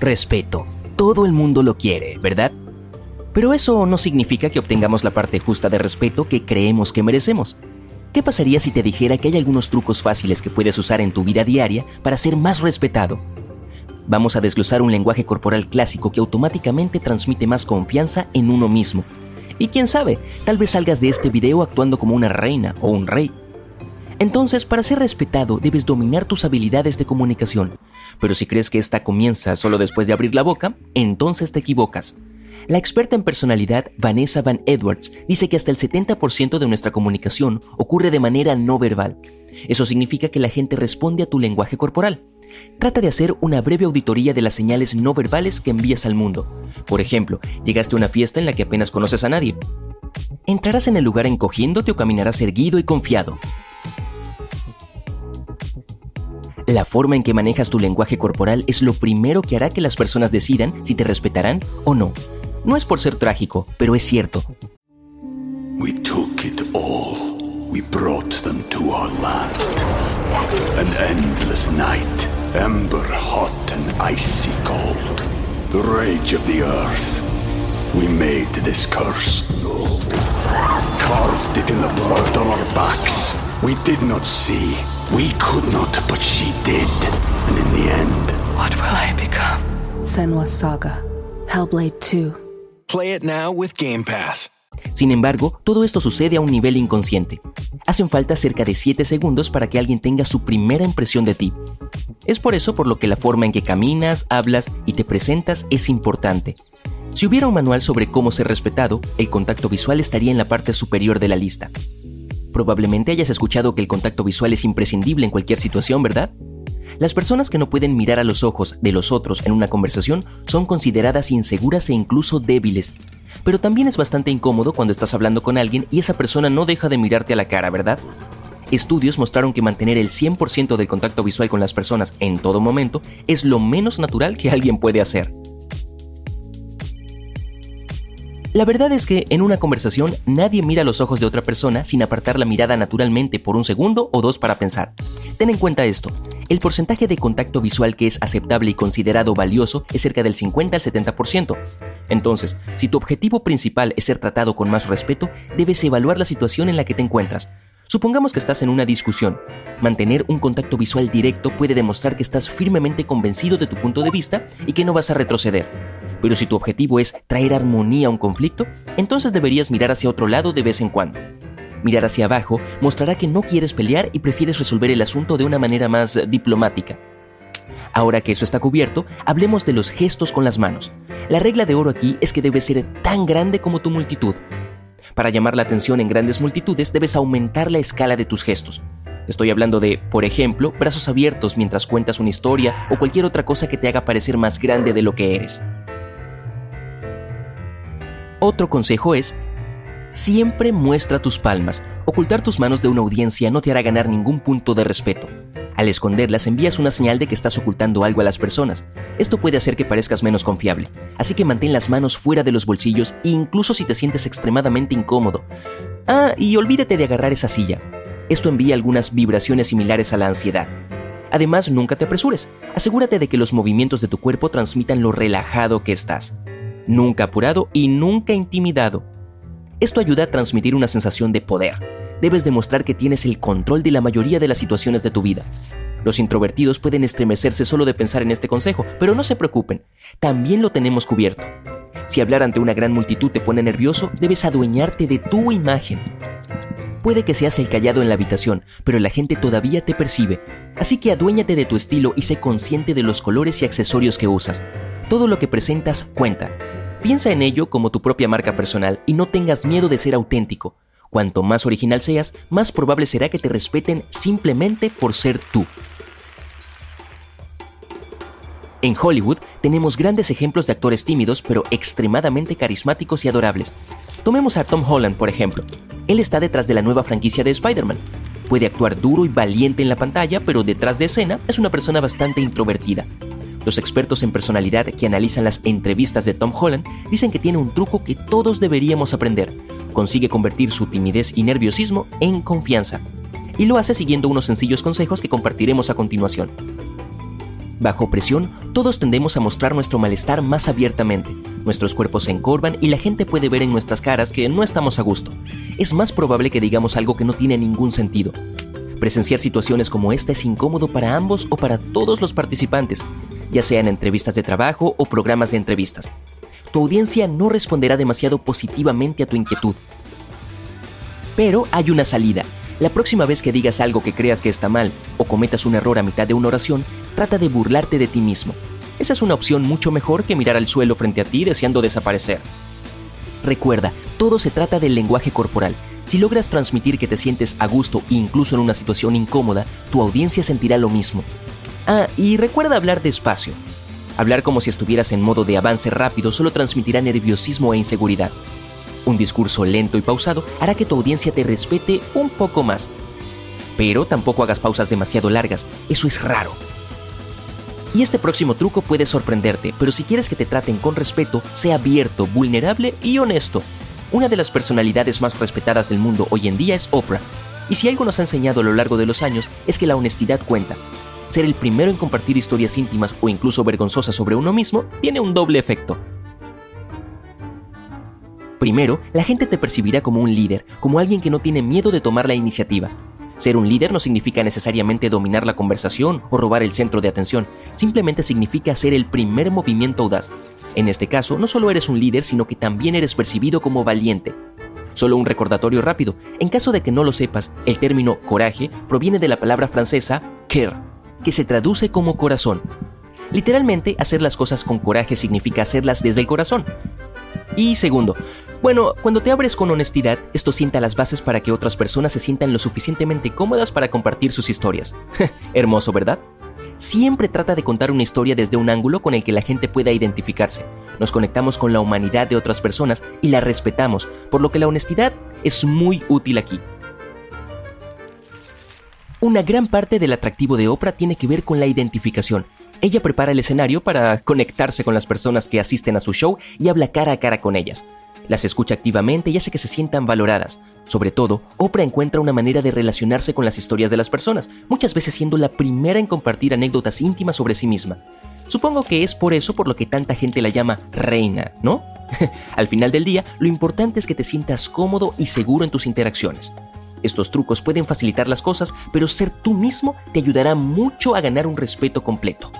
Respeto. Todo el mundo lo quiere, ¿verdad? Pero eso no significa que obtengamos la parte justa de respeto que creemos que merecemos. ¿Qué pasaría si te dijera que hay algunos trucos fáciles que puedes usar en tu vida diaria para ser más respetado? Vamos a desglosar un lenguaje corporal clásico que automáticamente transmite más confianza en uno mismo. Y quién sabe, tal vez salgas de este video actuando como una reina o un rey. Entonces, para ser respetado, debes dominar tus habilidades de comunicación. Pero si crees que esta comienza solo después de abrir la boca, entonces te equivocas. La experta en personalidad Vanessa Van Edwards dice que hasta el 70% de nuestra comunicación ocurre de manera no verbal. Eso significa que la gente responde a tu lenguaje corporal. Trata de hacer una breve auditoría de las señales no verbales que envías al mundo. Por ejemplo, llegaste a una fiesta en la que apenas conoces a nadie. ¿Entrarás en el lugar encogiéndote o caminarás erguido y confiado? La forma en que manejas tu lenguaje corporal es lo primero que hará que las personas decidan si te respetarán o no. No es por ser trágico, pero es cierto. we took it all. We brought them to our land. An endless night, ember hot and icy cold. The rage of the earth. We made this curse. Carved it in the blood on our backs. We did not see. We could not, but she did. And in the end, What will I become? Senwa Saga. Hellblade 2. Play it now with Game Pass. Sin embargo, todo esto sucede a un nivel inconsciente. Hacen falta cerca de 7 segundos para que alguien tenga su primera impresión de ti. Es por eso por lo que la forma en que caminas, hablas y te presentas es importante. Si hubiera un manual sobre cómo ser respetado, el contacto visual estaría en la parte superior de la lista. Probablemente hayas escuchado que el contacto visual es imprescindible en cualquier situación, ¿verdad? Las personas que no pueden mirar a los ojos de los otros en una conversación son consideradas inseguras e incluso débiles. Pero también es bastante incómodo cuando estás hablando con alguien y esa persona no deja de mirarte a la cara, ¿verdad? Estudios mostraron que mantener el 100% del contacto visual con las personas en todo momento es lo menos natural que alguien puede hacer. La verdad es que en una conversación nadie mira los ojos de otra persona sin apartar la mirada naturalmente por un segundo o dos para pensar. Ten en cuenta esto. El porcentaje de contacto visual que es aceptable y considerado valioso es cerca del 50 al 70%. Entonces, si tu objetivo principal es ser tratado con más respeto, debes evaluar la situación en la que te encuentras. Supongamos que estás en una discusión. Mantener un contacto visual directo puede demostrar que estás firmemente convencido de tu punto de vista y que no vas a retroceder. Pero si tu objetivo es traer armonía a un conflicto, entonces deberías mirar hacia otro lado de vez en cuando. Mirar hacia abajo mostrará que no quieres pelear y prefieres resolver el asunto de una manera más diplomática. Ahora que eso está cubierto, hablemos de los gestos con las manos. La regla de oro aquí es que debe ser tan grande como tu multitud. Para llamar la atención en grandes multitudes debes aumentar la escala de tus gestos. Estoy hablando de, por ejemplo, brazos abiertos mientras cuentas una historia o cualquier otra cosa que te haga parecer más grande de lo que eres. Otro consejo es, siempre muestra tus palmas. Ocultar tus manos de una audiencia no te hará ganar ningún punto de respeto. Al esconderlas envías una señal de que estás ocultando algo a las personas. Esto puede hacer que parezcas menos confiable, así que mantén las manos fuera de los bolsillos incluso si te sientes extremadamente incómodo. Ah, y olvídate de agarrar esa silla. Esto envía algunas vibraciones similares a la ansiedad. Además, nunca te apresures. Asegúrate de que los movimientos de tu cuerpo transmitan lo relajado que estás. Nunca apurado y nunca intimidado. Esto ayuda a transmitir una sensación de poder. Debes demostrar que tienes el control de la mayoría de las situaciones de tu vida. Los introvertidos pueden estremecerse solo de pensar en este consejo, pero no se preocupen, también lo tenemos cubierto. Si hablar ante una gran multitud te pone nervioso, debes adueñarte de tu imagen. Puede que seas el callado en la habitación, pero la gente todavía te percibe, así que aduéñate de tu estilo y sé consciente de los colores y accesorios que usas. Todo lo que presentas cuenta. Piensa en ello como tu propia marca personal y no tengas miedo de ser auténtico. Cuanto más original seas, más probable será que te respeten simplemente por ser tú. En Hollywood tenemos grandes ejemplos de actores tímidos pero extremadamente carismáticos y adorables. Tomemos a Tom Holland, por ejemplo. Él está detrás de la nueva franquicia de Spider-Man. Puede actuar duro y valiente en la pantalla, pero detrás de escena es una persona bastante introvertida. Los expertos en personalidad que analizan las entrevistas de Tom Holland dicen que tiene un truco que todos deberíamos aprender. Consigue convertir su timidez y nerviosismo en confianza. Y lo hace siguiendo unos sencillos consejos que compartiremos a continuación. Bajo presión, todos tendemos a mostrar nuestro malestar más abiertamente. Nuestros cuerpos se encorvan y la gente puede ver en nuestras caras que no estamos a gusto. Es más probable que digamos algo que no tiene ningún sentido. Presenciar situaciones como esta es incómodo para ambos o para todos los participantes, ya sean entrevistas de trabajo o programas de entrevistas. Tu audiencia no responderá demasiado positivamente a tu inquietud. Pero hay una salida. La próxima vez que digas algo que creas que está mal o cometas un error a mitad de una oración, trata de burlarte de ti mismo. Esa es una opción mucho mejor que mirar al suelo frente a ti deseando desaparecer. Recuerda, todo se trata del lenguaje corporal. Si logras transmitir que te sientes a gusto incluso en una situación incómoda, tu audiencia sentirá lo mismo. Ah, y recuerda hablar despacio. Hablar como si estuvieras en modo de avance rápido solo transmitirá nerviosismo e inseguridad. Un discurso lento y pausado hará que tu audiencia te respete un poco más. Pero tampoco hagas pausas demasiado largas, eso es raro. Y este próximo truco puede sorprenderte, pero si quieres que te traten con respeto, sea abierto, vulnerable y honesto. Una de las personalidades más respetadas del mundo hoy en día es Oprah. Y si algo nos ha enseñado a lo largo de los años es que la honestidad cuenta. Ser el primero en compartir historias íntimas o incluso vergonzosas sobre uno mismo tiene un doble efecto. Primero, la gente te percibirá como un líder, como alguien que no tiene miedo de tomar la iniciativa. Ser un líder no significa necesariamente dominar la conversación o robar el centro de atención, simplemente significa ser el primer movimiento audaz. En este caso, no solo eres un líder, sino que también eres percibido como valiente. Solo un recordatorio rápido, en caso de que no lo sepas, el término coraje proviene de la palabra francesa cœur, que se traduce como corazón. Literalmente, hacer las cosas con coraje significa hacerlas desde el corazón. Y segundo, bueno, cuando te abres con honestidad, esto sienta las bases para que otras personas se sientan lo suficientemente cómodas para compartir sus historias. Hermoso, ¿verdad? Siempre trata de contar una historia desde un ángulo con el que la gente pueda identificarse. Nos conectamos con la humanidad de otras personas y la respetamos, por lo que la honestidad es muy útil aquí. Una gran parte del atractivo de Oprah tiene que ver con la identificación. Ella prepara el escenario para conectarse con las personas que asisten a su show y habla cara a cara con ellas. Las escucha activamente y hace que se sientan valoradas. Sobre todo, Oprah encuentra una manera de relacionarse con las historias de las personas, muchas veces siendo la primera en compartir anécdotas íntimas sobre sí misma. Supongo que es por eso por lo que tanta gente la llama reina, ¿no? Al final del día, lo importante es que te sientas cómodo y seguro en tus interacciones. Estos trucos pueden facilitar las cosas, pero ser tú mismo te ayudará mucho a ganar un respeto completo.